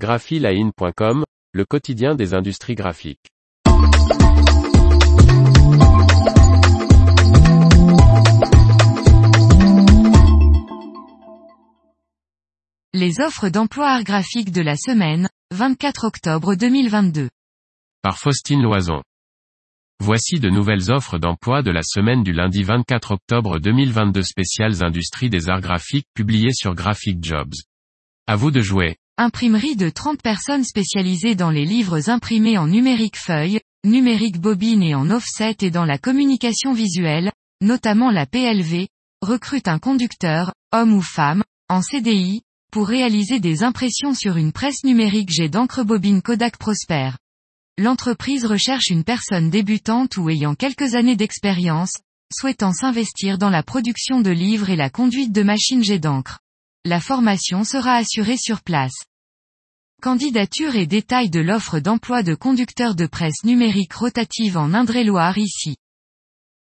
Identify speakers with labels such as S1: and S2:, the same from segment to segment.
S1: graphiline.com, le quotidien des industries graphiques.
S2: Les offres d'emploi art graphique de la semaine, 24 octobre 2022.
S1: Par Faustine Loison. Voici de nouvelles offres d'emploi de la semaine du lundi 24 octobre 2022 spéciales industries des arts graphiques publiées sur Graphic Jobs. À vous de jouer.
S2: Imprimerie de 30 personnes spécialisées dans les livres imprimés en numérique feuille, numérique bobine et en offset et dans la communication visuelle, notamment la PLV, recrute un conducteur, homme ou femme, en CDI, pour réaliser des impressions sur une presse numérique jet d'encre bobine Kodak Prosper. L'entreprise recherche une personne débutante ou ayant quelques années d'expérience, souhaitant s'investir dans la production de livres et la conduite de machines jet d'encre. La formation sera assurée sur place. Candidature et détails de l'offre d'emploi de conducteur de presse numérique rotative en Indre-et-Loire ici.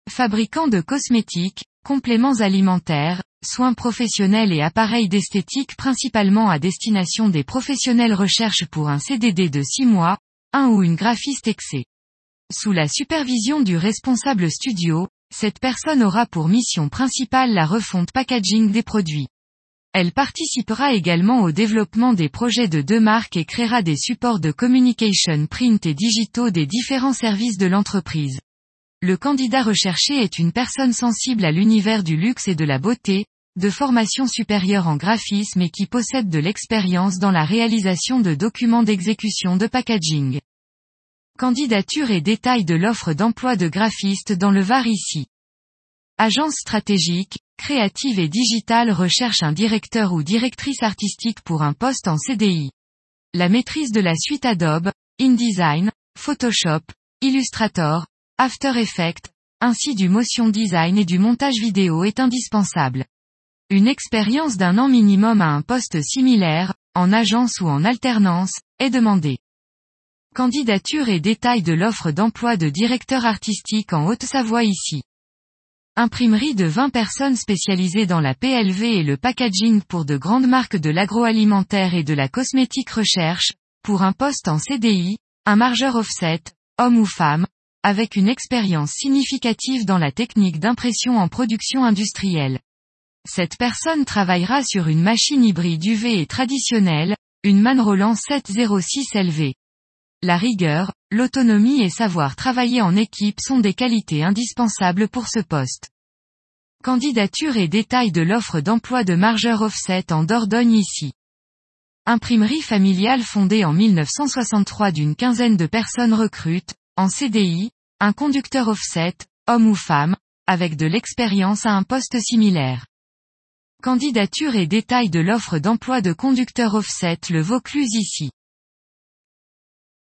S2: Fabricant de cosmétiques, compléments alimentaires, soins professionnels et appareils d'esthétique principalement à destination des professionnels recherche pour un CDD de 6 mois, un ou une graphiste excès. Sous la supervision du responsable studio, cette personne aura pour mission principale la refonte packaging des produits. Elle participera également au développement des projets de deux marques et créera des supports de communication print et digitaux des différents services de l'entreprise. Le candidat recherché est une personne sensible à l'univers du luxe et de la beauté, de formation supérieure en graphisme et qui possède de l'expérience dans la réalisation de documents d'exécution de packaging. Candidature et détails de l'offre d'emploi de graphiste dans le Var ici. Agence stratégique, créative et digitale recherche un directeur ou directrice artistique pour un poste en CDI. La maîtrise de la suite Adobe, InDesign, Photoshop, Illustrator, After Effects, ainsi du motion design et du montage vidéo est indispensable. Une expérience d'un an minimum à un poste similaire, en agence ou en alternance, est demandée. Candidature et détails de l'offre d'emploi de directeur artistique en Haute-Savoie ici. Imprimerie de 20 personnes spécialisées dans la PLV et le packaging pour de grandes marques de l'agroalimentaire et de la cosmétique recherche, pour un poste en CDI, un margeur offset, homme ou femme, avec une expérience significative dans la technique d'impression en production industrielle. Cette personne travaillera sur une machine hybride UV et traditionnelle, une Manroland 706 LV. La rigueur, l'autonomie et savoir travailler en équipe sont des qualités indispensables pour ce poste. Candidature et détails de l'offre d'emploi de margeur offset en Dordogne ici. Imprimerie familiale fondée en 1963 d'une quinzaine de personnes recrutent, en CDI, un conducteur offset, homme ou femme, avec de l'expérience à un poste similaire. Candidature et détails de l'offre d'emploi de conducteur offset le Vaucluse ici.